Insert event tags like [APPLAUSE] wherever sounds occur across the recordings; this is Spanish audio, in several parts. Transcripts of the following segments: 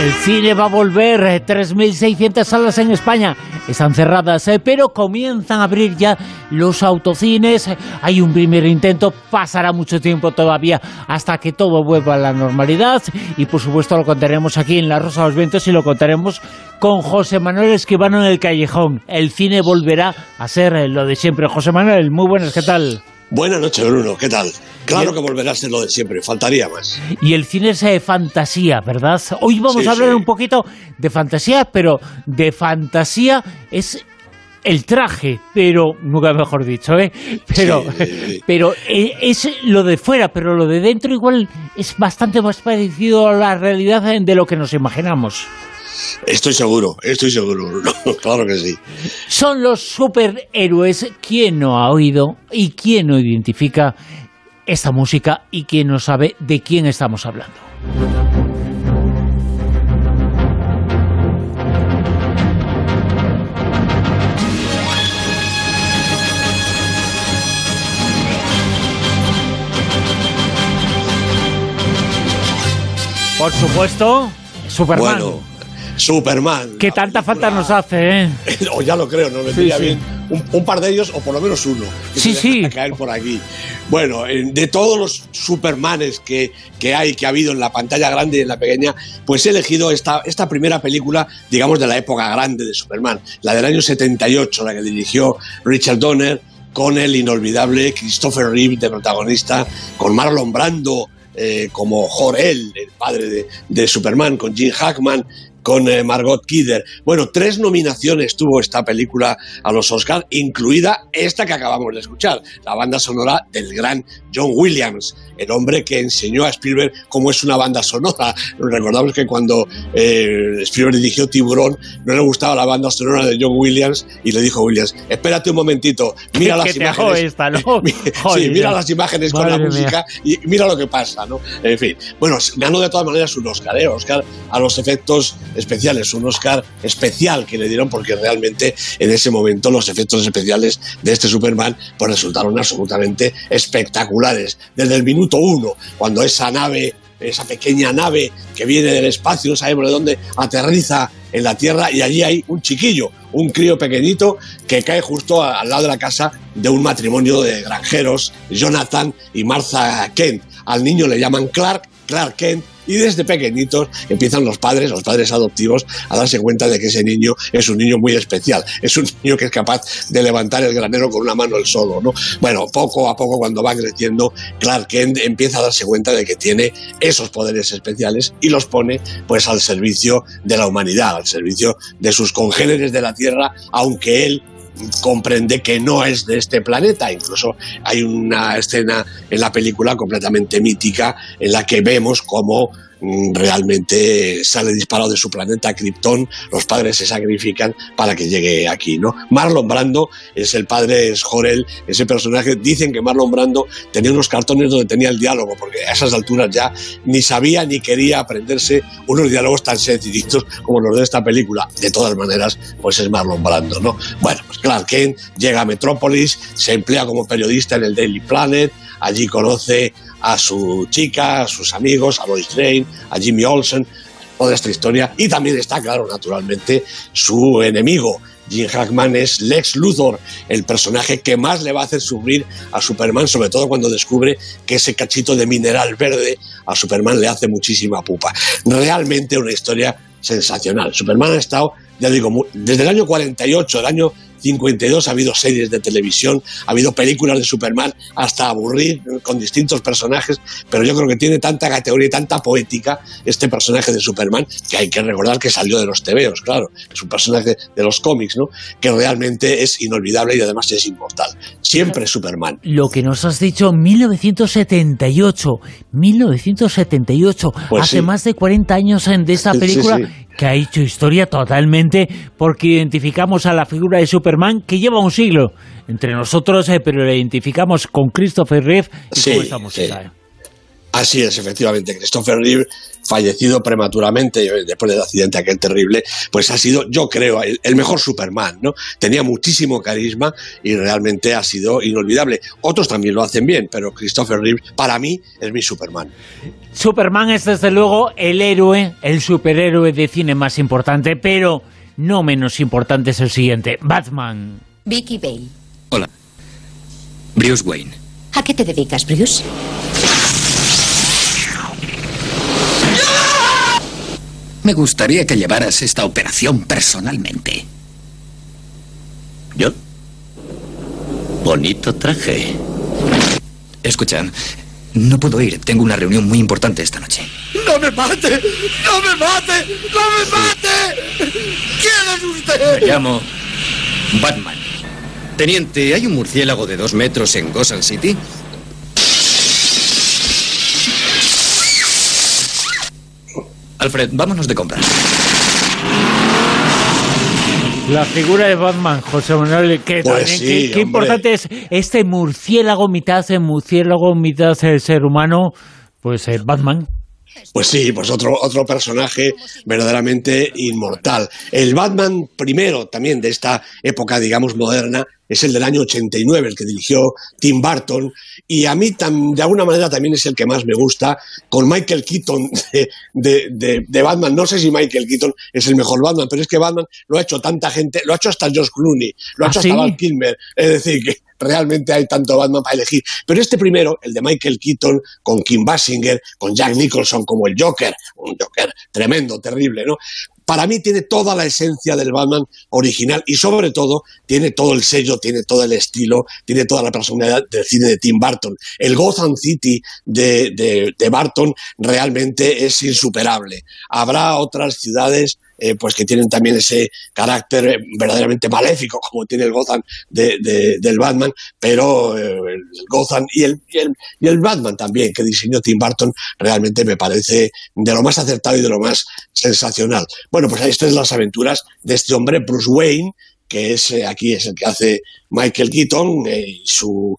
El cine va a volver, 3.600 eh, salas en España están cerradas, eh, pero comienzan a abrir ya los autocines. Hay un primer intento, pasará mucho tiempo todavía hasta que todo vuelva a la normalidad y por supuesto lo contaremos aquí en La Rosa de los Vientos y lo contaremos con José Manuel Esquivano en el Callejón. El cine volverá a ser eh, lo de siempre. José Manuel, muy buenas, ¿qué tal? Buenas noches, Bruno. ¿Qué tal? Claro que volverá a ser lo de siempre, faltaría más. Y el cine es de fantasía, ¿verdad? Hoy vamos a hablar un poquito de fantasía, pero de fantasía es el traje, pero nunca mejor dicho, ¿eh? Pero, [LAUGHS] pero eh, es lo de fuera, pero lo de dentro igual es bastante más parecido a la realidad de lo que nos imaginamos. Estoy seguro, estoy seguro, [LAUGHS] claro que sí. Son los superhéroes. ¿Quién no ha oído y quién no identifica esta música y quién no sabe de quién estamos hablando? Por supuesto, Superman. Superman. Que tanta falta nos hace, ¿eh? [LAUGHS] o ya lo creo, nos vendría bien un, par de ellos, o por lo menos uno, que sí, sí. a caer por aquí. Bueno, de todos los Supermanes que, que, hay, que ha habido en la pantalla grande y en la pequeña, pues he elegido esta, esta primera película, digamos, de la época grande de Superman, la del año 78, la que dirigió Richard Donner, con el inolvidable Christopher Reeve de protagonista, con Marlon Brando eh, como Jor-El, el padre de, de, Superman, con Jim Hackman, con eh, Margot Kidder. Bueno, tres nominaciones tuvo esta película a los Oscars, incluida esta que acabamos de escuchar, la banda sonora del gran John Williams, el hombre que enseñó a Spielberg cómo es una banda sonora. Recordamos que cuando eh, Spielberg dirigió Tiburón, no le gustaba la banda sonora de John Williams y le dijo a Williams, espérate un momentito, mira [LAUGHS] las imágenes. [LAUGHS] sí, mira [LAUGHS] las imágenes con la música y mira lo que pasa, ¿no? En fin, bueno, ganó de todas maneras un Oscar, ¿eh? Oscar a los efectos especiales, un Oscar especial que le dieron porque realmente en ese momento los efectos especiales de este Superman pues resultaron absolutamente espectaculares. Desde el minuto uno, cuando esa nave esa pequeña nave que viene del espacio, no sabemos de dónde, aterriza en la Tierra y allí hay un chiquillo, un crío pequeñito que cae justo al lado de la casa de un matrimonio de granjeros, Jonathan y Martha Kent. Al niño le llaman Clark, Clark Kent, y desde pequeñitos empiezan los padres, los padres adoptivos, a darse cuenta de que ese niño es un niño muy especial, es un niño que es capaz de levantar el granero con una mano el solo, ¿no? Bueno, poco a poco cuando va creciendo, Clark Kent empieza a darse cuenta de que tiene esos poderes especiales y los pone pues al servicio de la humanidad, al servicio de sus congéneres de la Tierra, aunque él comprende que no es de este planeta. Incluso hay una escena en la película completamente mítica en la que vemos cómo realmente sale disparado de su planeta Krypton, los padres se sacrifican para que llegue aquí, ¿no? Marlon Brando es el padre, es Jorel, ese personaje, dicen que Marlon Brando tenía unos cartones donde tenía el diálogo, porque a esas alturas ya ni sabía ni quería aprenderse unos diálogos tan sencillitos como los de esta película. De todas maneras, pues es Marlon Brando, ¿no? Bueno, pues Clark Kent llega a Metrópolis, se emplea como periodista en el Daily Planet, allí conoce a su chica, a sus amigos, a Lois Lane, a Jimmy Olsen, toda esta historia. Y también está, claro, naturalmente, su enemigo. Jim Hackman es Lex Luthor, el personaje que más le va a hacer sufrir a Superman, sobre todo cuando descubre que ese cachito de mineral verde a Superman le hace muchísima pupa. Realmente una historia sensacional. Superman ha estado, ya digo, desde el año 48, el año 52 ha habido series de televisión, ha habido películas de Superman hasta aburrir con distintos personajes, pero yo creo que tiene tanta categoría y tanta poética este personaje de Superman que hay que recordar que salió de los tebeos, claro, es un personaje de los cómics, ¿no? Que realmente es inolvidable y además es inmortal. Siempre Superman. Lo que nos has dicho, 1978, 1978, pues hace más de 40 años de esta película que ha hecho historia totalmente porque identificamos a la figura de Superman que lleva un siglo entre nosotros, eh, pero la identificamos con Christopher Reeve y con esta música. Así es, efectivamente. Christopher Reeve fallecido prematuramente eh, después del accidente aquel terrible, pues ha sido, yo creo, el, mejor Superman, ¿no? Tenía muchísimo carisma y realmente ha sido inolvidable. Otros también lo hacen bien, pero Christopher Reeve, para mí, es mi Superman. Superman es desde luego el héroe, el superhéroe de cine más importante, pero no menos importante es el siguiente, Batman. Vicky Bale. Hola. Bruce Wayne. ¿A qué te dedicas, Bruce? Me gustaría que llevaras esta operación personalmente. ¿Yo? Bonito traje. Escuchan, no puedo ir. Tengo una reunión muy importante esta noche. ¡No me mate! ¡No me mate! ¡No me mate! ¿Quién es usted? Me llamo Batman. Teniente, ¿hay un murciélago de dos metros en Gotham City? Alfred, vámonos de compras. La figura de Batman, José Manuel, que pues qué, importante es este murciélago, mitad de murciélago, mitad de ser humano, pues eh, Batman. Pues sí, pues otro, otro personaje verdaderamente inmortal. El Batman primero también de esta época, digamos, moderna, es el del año 89, el que dirigió Tim Burton, y a mí de alguna manera también es el que más me gusta, con Michael Keaton [LAUGHS] de, de, Batman. No sé si Michael Keaton es el mejor Batman, pero es que Batman lo ha hecho tanta gente, lo ha hecho hasta George Clooney, lo ha ¿Ah, hecho hasta Val Kilmer, es decir, que realmente hay tanto Batman para elegir. Pero este primero, el de Michael Keaton, con Kim Basinger, con Jack Nicholson como el Joker, un Joker tremendo, terrible, ¿no? Para mí tiene toda la esencia del Batman original y sobre todo tiene todo el sello, tiene todo el estilo, tiene toda la personalidad del cine de Tim Burton. El Gotham City de, de, Burton realmente es insuperable. Habrá otras ciudades eh, pues que tienen también ese carácter eh, verdaderamente maléfico, [LAUGHS] como tiene el Gotham de, del Batman, pero eh, el Gotham y el, y el, Batman también, que diseñó Tim Burton, realmente me parece de lo más acertado y de lo más sensacional. Bueno, pues ahí están las aventuras de este hombre, Bruce Wayne, que es aquí es el que hace Michael Keaton su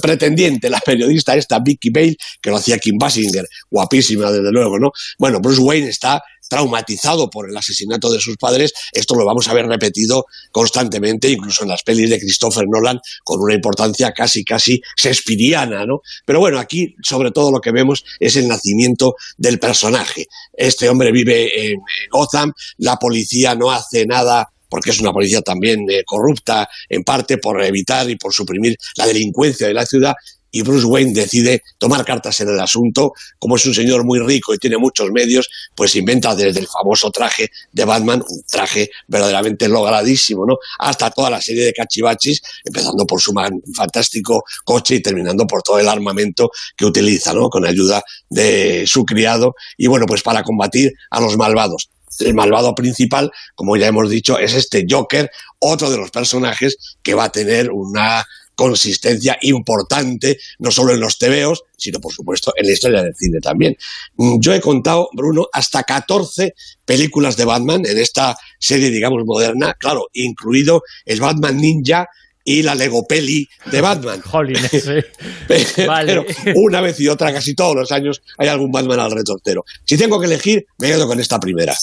pretendiente, la periodista esta, Vicky Bale, que lo hacía Kim Basinger, guapísima desde luego, ¿no? Bueno, Bruce Wayne está traumatizado por el asesinato de sus padres, esto lo vamos a ver repetido constantemente, incluso en las pelis de Christopher Nolan, con una importancia casi, casi shakespeariana, ¿no? Pero bueno, aquí sobre todo lo que vemos es el nacimiento del personaje. Este hombre vive en Gotham, la policía no hace nada porque es una policía también eh, corrupta, en parte por evitar y por suprimir la delincuencia de la ciudad, y Bruce Wayne decide tomar cartas en el asunto. Como es un señor muy rico y tiene muchos medios, pues inventa desde el famoso traje de Batman, un traje verdaderamente logradísimo, ¿no? Hasta toda la serie de cachivachis, empezando por su fantástico coche y terminando por todo el armamento que utiliza, ¿no? Con ayuda de su criado. Y bueno, pues para combatir a los malvados el malvado principal, como ya hemos dicho, es este Joker, otro de los personajes que va a tener una consistencia importante, no solo en los tebeos, sino por supuesto en la historia del cine también. Mm, yo he contado, Bruno, hasta 14 películas de Batman en esta serie, digamos, moderna, claro, incluido el Batman Ninja, y la Lego Peli de Batman. [LAUGHS] [LAUGHS] Pero [LAUGHS] una vez y otra, casi todos los años, hay algún Batman al retortero. Si tengo que elegir, me quedo con esta primera.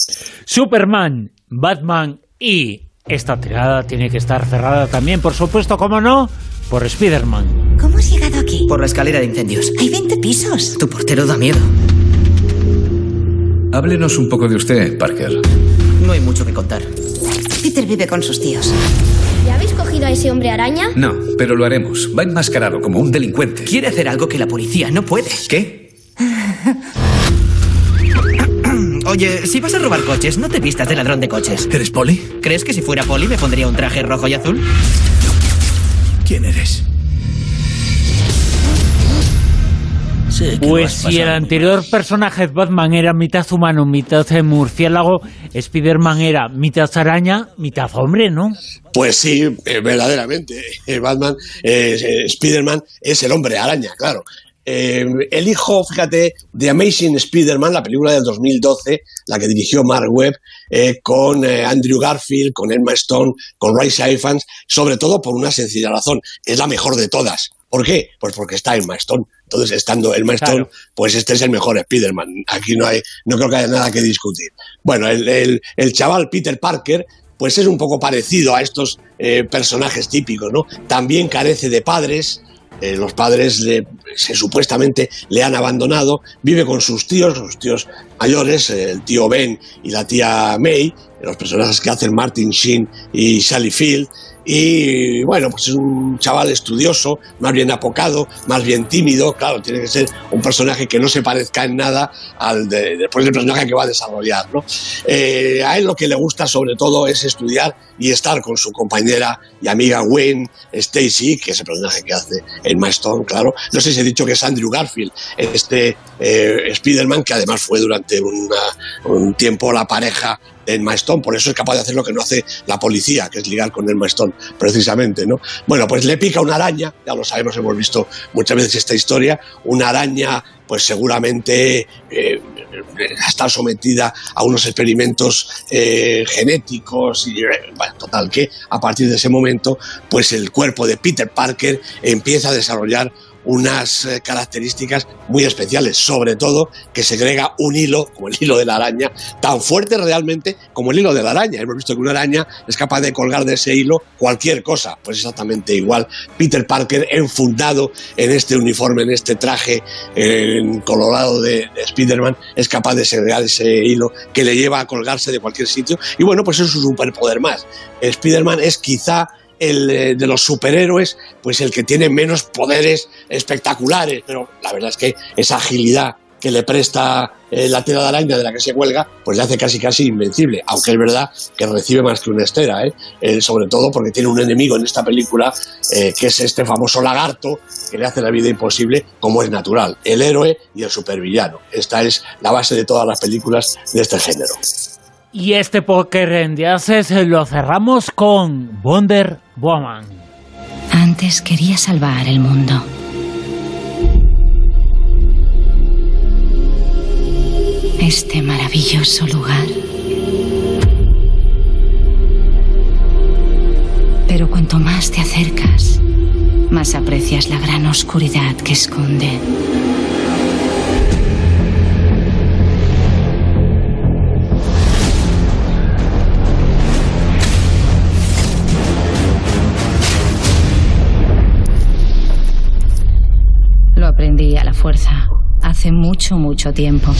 Superman, Batman y esta tirada tiene que estar cerrada también, por supuesto, ¿cómo no? Por Spider-Man. ¿Cómo has llegado aquí? Por la escalera de incendios. Hay 20 pisos. Tu portero da miedo. Háblenos un poco de usted, Parker. No hay mucho que contar. Peter vive con sus tíos. ¿Ya habéis cogido a ese hombre araña? No, pero lo haremos. Va enmascarado como un delincuente. Quiere hacer algo que la policía no puede. ¿Qué? [CLEARS THROAT] Oye, si vas a robar coches, no te vistas de ladrón de coches. ¿Eres poli? ¿Crees que si fuera poli me pondría un traje rojo y azul? ¿Quién eres? pues si el anterior personaje de Batman era mitad humano, mitad murciélago, Spider-Man era mitad araña, mitad hombre, ¿no? Pues sí, eh, verdaderamente. Batman, eh, Spider-Man es el hombre araña, claro. Eh, el hijo, fíjate, de Amazing Spider-Man, la película del 2012, la que dirigió Mark Webb, eh, con eh, Andrew Garfield, con Emma Stone, con Rice Ifans, sobre todo por una sencilla razón, es la mejor de todas. ¿Por qué? Pues porque está Emma Stone. Entonces, estando Emma Stone, pues este es el mejor Spider-Man. Aquí no hay, no creo que haya nada que discutir. Bueno, el, el, chaval Peter Parker, pues es un poco parecido a estos personajes típicos, ¿no? También carece de padres, eh, los padres le, se, supuestamente le han abandonado, vive con sus tíos, sus tíos mayores, el tío Ben y la tía May, los personajes que hacen Martin Sheen y Sally Field, y bueno, pues es un chaval estudioso, más bien apocado, más bien tímido. Claro, tiene que ser un personaje que no se parezca en nada al de, después del personaje que va a desarrollar. ¿no? Eh, a él lo que le gusta sobre todo es estudiar y estar con su compañera y amiga Gwen Stacy, que es el personaje que hace en Stone, claro. No sé si he dicho que es Andrew Garfield, este eh, Spider-Man que además fue durante un tiempo la pareja en Stone, por eso es capaz de hacer lo que no hace la policía, que es ligar con el Stone, precisamente, ¿no? Bueno, pues le pica una araña, ya lo sabemos, hemos visto muchas veces esta historia, una araña, pues seguramente eh, está sometida a unos experimentos eh, genéticos y, bueno, total, que a partir de ese momento, pues el cuerpo de Peter Parker empieza a desarrollar unas eh, características muy especiales, sobre todo que segrega un hilo, como el hilo de la araña, tan fuerte realmente como el hilo de la araña. Hemos visto que una araña es capaz de colgar de ese hilo cualquier cosa, pues exactamente igual. Peter Parker enfundado en este uniforme, en este traje colorado de, de Spider-Man, es capaz de segregar ese hilo que le lleva a colgarse de cualquier sitio. Y bueno, pues es un superpoder más. Spider-Man es quizá el eh, de los superhéroes, pues el que tiene menos poderes espectaculares, pero la verdad es que esa agilidad que le presta eh, la tela de araña de la que se cuelga, pues le hace casi casi invencible, aunque es verdad que recibe más que una estera, ¿eh? sobre todo porque tiene un enemigo en esta película, que es este famoso lagarto, que le hace la vida imposible, como es natural, el héroe y el supervillano. Esta es la base de todas las películas de este género. Y este póker de haces lo cerramos con Wonder Woman. Antes quería salvar el mundo. Este maravilloso lugar. Pero cuanto más te acercas, más aprecias la gran oscuridad que esconde. Hace mucho, mucho tiempo.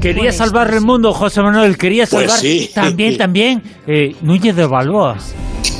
Quería pues salvar el mundo, José Manuel. Quería pues salvar también, [LAUGHS] también eh, Núñez de Balboa.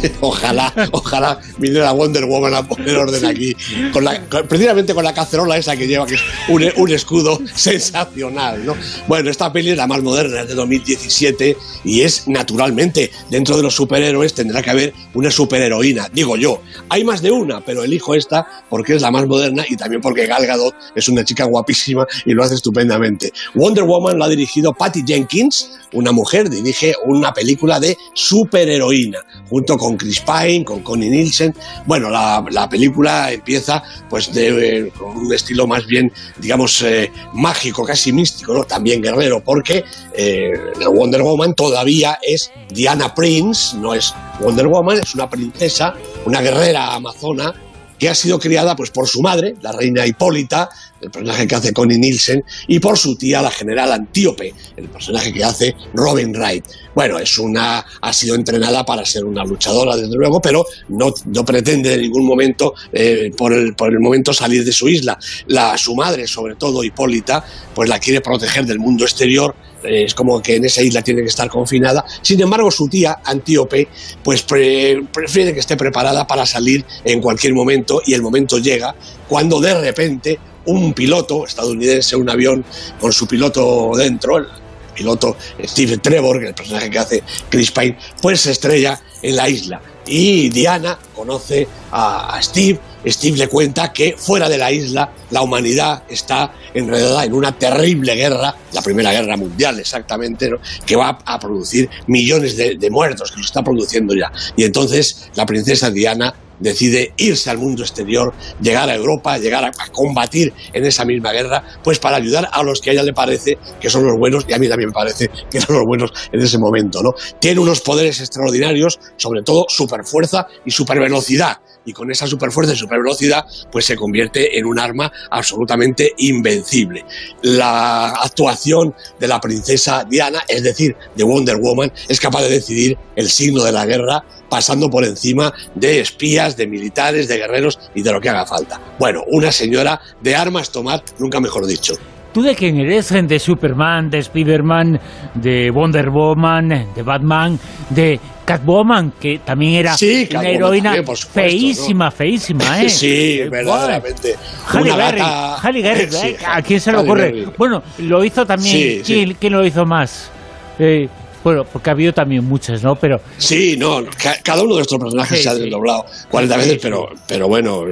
[LAUGHS] ojalá, ojalá viniera Wonder Woman a poner orden aquí, la, precisamente con la cacerola esa que lleva, que es un, escudo [LAUGHS] sensacional, ¿no? Bueno, esta peli es la más moderna, es de 2017 y es naturalmente, dentro de los superhéroes tendrá que haber una superheroína, digo yo. Hay más de una, pero elijo esta porque es la más moderna y también porque Gal Gadot es una chica guapísima y lo hace estupendamente. Wonder Woman lo ha dirigido Patty Jenkins, una mujer, dirige una película de superheroína, junto con Chris Pine, con Connie Nielsen. Bueno, la, película empieza pues de, con un estilo más bien, digamos, eh, mágico, casi místico, ¿no? también guerrero, porque eh, Wonder Woman todavía es Diana Prince, no es Wonder Woman, es una princesa, una guerrera amazona que ha sido criada pues, por su madre, la reina Hipólita, el personaje que hace Connie Nielsen, y por su tía, la general Antíope, el personaje que hace Robin Wright. Bueno, es una, ha sido entrenada para ser una luchadora, desde luego, pero no, no pretende en ningún momento, eh, por, el, por el momento, salir de su isla. La, su madre, sobre todo Hipólita, pues la quiere proteger del mundo exterior es como que en esa isla tiene que estar confinada. Sin embargo, su tía, Antíope, pues prefiere que esté preparada para salir en cualquier momento y el momento llega cuando de repente un piloto estadounidense, un avión con su piloto dentro, el piloto Steve Trevor, el personaje que hace Chris Pine, pues se estrella en la isla. Y Diana conoce a Steve Steve le cuenta que fuera de la isla la humanidad está enredada en una terrible guerra, la Primera Guerra Mundial exactamente, que va a producir millones de muertos, que lo está produciendo ya. Y entonces la princesa Diana decide irse al mundo exterior, llegar a Europa, llegar a, combatir en esa misma guerra, pues para ayudar a los que a ella le parece que son los buenos, y a mí también me parece que son los buenos en ese momento, ¿no? Tiene unos poderes extraordinarios, sobre todo superfuerza y supervelocidad, y con esa superfuerza y supervelocidad, pues se convierte en un arma absolutamente invencible. La actuación de la princesa Diana, es decir, de Wonder Woman, es capaz de decidir el signo de la guerra pasando por encima de espías, de militares, de guerreros y de lo que haga falta. Bueno, una señora de armas tomar, nunca mejor dicho. ¿Tú de quién eres? ¿De Superman, de Spiderman, de Wonder Woman, de Batman, de Catwoman, que también era Sí, una Catwoman heroína también, supuesto, feísima, ¿no? feísima, [LAUGHS] ¿eh? Sí, verdaderamente. Halle Berry, gata- Halle Berry, [LAUGHS] Sí, ¿eh? ¿a quién se le Halle ocurre? Berry. Bueno, lo hizo también, Sí, sí. ¿quién, quién lo hizo más? Eh, bueno, porque ha habido también muchas, ¿no? Pero Sí, no, ca- cada uno de estos personajes Sí, se ha desdoblado 40 Sí, veces, pero, pero bueno,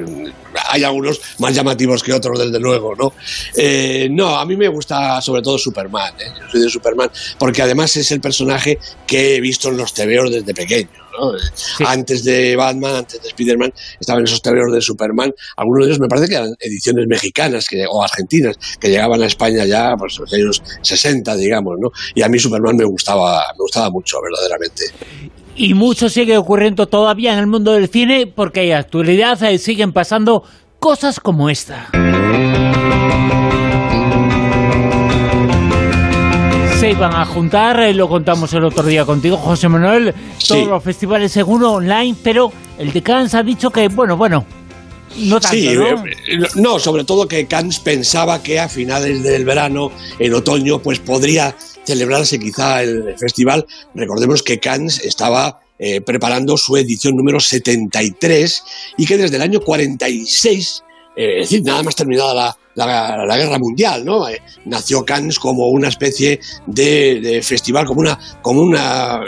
hay algunos más llamativos que otros, desde luego, ¿no? Eh, no, a mí me gusta sobre todo Superman, ¿eh? Yo soy de Superman, porque además es el personaje que he visto en los tebeos desde pequeño, ¿no? Antes de Batman, antes de Spider-Man, estaban esos tebeos de Superman, algunos de ellos me parece que eran ediciones mexicanas que, o argentinas, que llegaban a España ya pues, en los años 60, digamos, ¿no? Y a mí Superman me gustaba, me gustaba mucho, verdaderamente. Y mucho sigue ocurriendo todavía en el mundo del cine porque en la actualidad eh, siguen pasando cosas como esta. Se iban a juntar, eh, lo contamos el otro día contigo, José Manuel, todos los festivales seguro online, pero el de Cannes ha dicho que, bueno, bueno, no tanto, sí, ¿no? eh, no, sobre todo que Cannes pensaba que a finales del verano, en otoño, pues podría celebrarse quizá el festival. Recordemos que Cannes estaba eh, preparando su edición número 73 y que desde el año 46 eh, es decir, nada más terminada la, la- la guerra mundial, ¿no? Eh, nació Cannes como una especie de, de festival, como una, como una,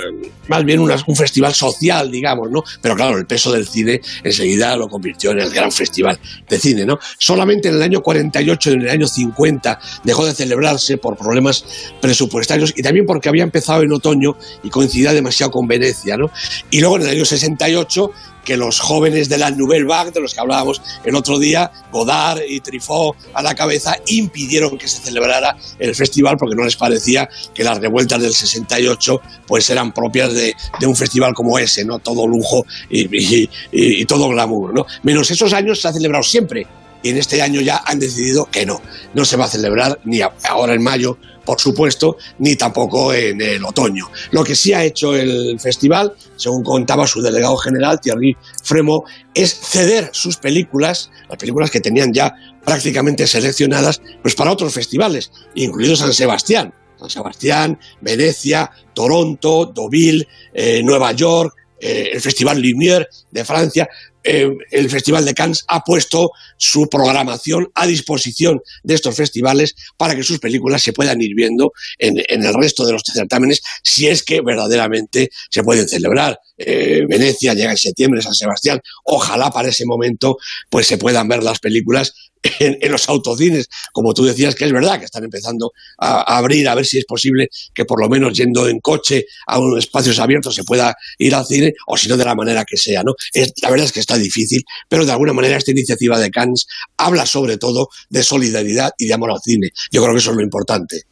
más bien una- un festival social, digamos, ¿no? Pero claro, el peso del cine enseguida lo convirtió en el gran festival de cine, ¿no? Solamente en el año 48 y en el año 50 dejó de celebrarse por problemas presupuestarios y también porque había empezado en otoño y coincidía demasiado con Venecia, ¿no? Y luego en el año 68 que los jóvenes de la Nouvelle Vague, de los que hablábamos el otro día, Godard y Truffaut a la cabeza, impidieron que se celebrara el festival porque no les parecía que las revueltas del 68 pues eran propias de, un festival como ese, ¿no? Todo lujo y, y- todo glamour, ¿no? Menos esos años se ha celebrado siempre y en este año ya han decidido que no, no se va a celebrar ni ahora en mayo, por supuesto, ni tampoco en el otoño. Lo que sí ha hecho el festival, según contaba su delegado general, Thierry Fremo, es ceder sus películas, las películas que tenían ya prácticamente seleccionadas, pues para otros festivales, incluido San Sebastián. San Sebastián, Venecia, Toronto, Deauville, eh, Nueva York, eh, el Festival Lumière de Francia, eh, el Festival de Cannes ha puesto su programación a disposición de estos festivales para que sus películas se puedan ir viendo en, el resto de los certámenes, si es que verdaderamente se pueden celebrar. Eh, Venecia llega en septiembre, San Sebastián, ojalá para ese momento pues se puedan ver las películas en, los autocines, como tú decías que es verdad que están empezando a, a abrir, a ver si es posible que por lo menos yendo en coche a unos espacios abiertos se pueda ir al cine, o si no de la manera que sea, ¿no? Es, la verdad es que está difícil, pero de alguna manera esta iniciativa de Cannes habla sobre todo de solidaridad y de amor al cine. Yo creo que eso es lo importante.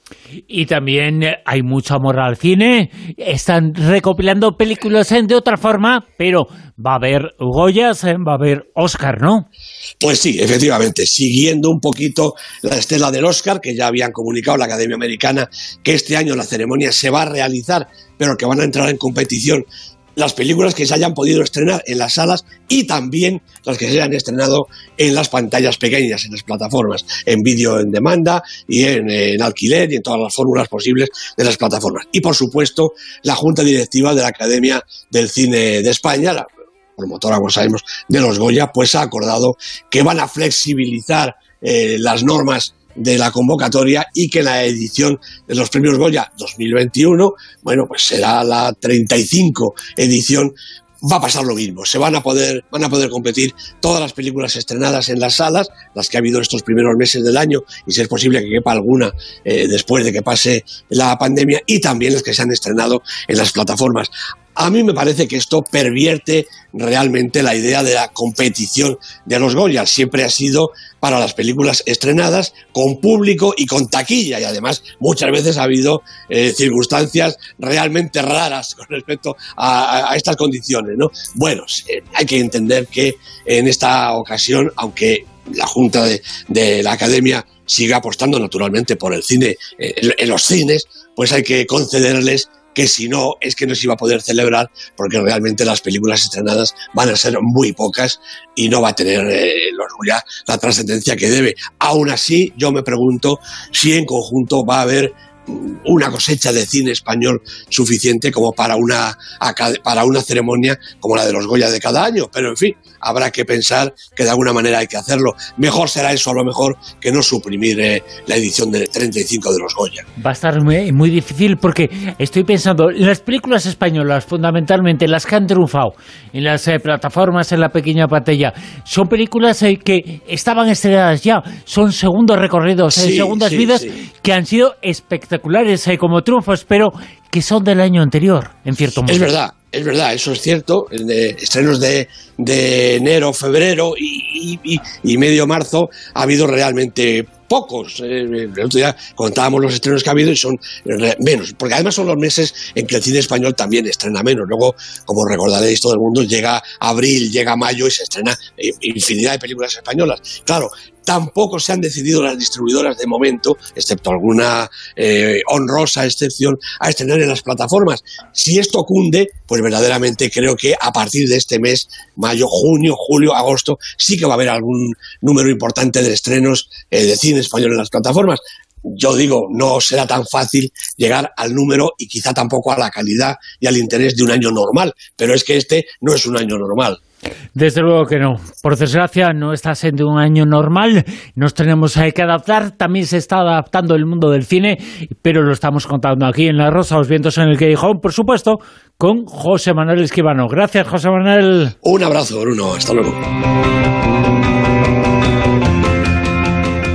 Y también eh, hay mucho amor al cine. Están recopilando películas eh, de otra forma, pero va a haber Goyas, eh, va a haber Oscar, ¿no? Pues sí, efectivamente, siguiendo un poquito la estela del Oscar, que ya habían comunicado la Academia Americana que este año la ceremonia se va a realizar, pero que van a entrar en competición las películas que se hayan podido estrenar en las salas y también las que se hayan estrenado en las pantallas pequeñas, en las plataformas, en vídeo en demanda y en, alquiler y en todas las fórmulas posibles de las plataformas. Y por supuesto, la Junta Directiva de la Academia del Cine de España, la promotora, como sabemos, de los Goya, pues ha acordado que van a flexibilizar eh, las normas de la convocatoria y que la edición de los premios Goya 2021, bueno, pues será la 35 edición va a pasar lo mismo. Se van a poder, van a poder competir todas las películas estrenadas en las salas, las que ha habido estos primeros meses del año, y si es posible que quepa alguna eh, después de que pase la pandemia, y también las que se han estrenado en las plataformas. A mí me parece que esto pervierte realmente la idea de la competición de los Goya. Siempre ha sido para las películas estrenadas con público y con taquilla y además muchas veces ha habido eh, circunstancias realmente raras con respecto a, estas condiciones. ¿no? Bueno, hay que entender que en esta ocasión, aunque la Junta de, la Academia siga apostando naturalmente por el cine eh, en los cines, pues hay que concederles que si no es que no se iba a poder celebrar porque realmente las películas estrenadas van a ser muy pocas y no va a tener eh, los la trascendencia que debe. Aún así, yo me pregunto si en conjunto va a haber una cosecha de cine español suficiente como para una, para una ceremonia como la de los Goya de cada año. Pero en fin, habrá que pensar que de alguna manera hay que hacerlo. Mejor será eso a lo mejor que no suprimir eh, la edición de 35 de los Goya. Va a estar muy, muy, difícil porque estoy pensando, las películas españolas, fundamentalmente las que han triunfado en las eh, plataformas, en la pequeña pantalla, son películas eh, que estaban estrenadas ya, son segundos recorridos, segundas vidas que han sido espectaculares espectaculares eh, como triunfos, pero que son del año anterior, en cierto modo. Es verdad, es verdad, eso es cierto. De estrenos de, enero, febrero y, y, medio marzo ha habido realmente pocos. Eh, el otro día contábamos los estrenos que ha habido y son menos, porque además son los meses en que el cine español también estrena menos. Luego, como recordaréis todo el mundo, llega abril, llega mayo y se estrena infinidad de películas españolas. Claro, tampoco se han decidido las distribuidoras de momento, excepto alguna eh, honrosa excepción, a estrenar en las plataformas. Si esto cunde, pues verdaderamente creo que a partir de este mes, mayo, junio, julio, agosto, sí que va a haber algún número importante de estrenos eh, de cine español en las plataformas. Yo digo, no será tan fácil llegar al número y quizá tampoco a la calidad y al interés de un año normal, pero es que este no es un año normal. Desde luego que no. Por desgracia, no está siendo un año normal. Nos tenemos que adaptar. También se está adaptando el mundo del cine, pero lo estamos contando aquí en La Rosa, los vientos en el Quijón, por supuesto, con José Manuel Esquivano. Gracias, José Manuel. Un abrazo, Bruno. Hasta luego.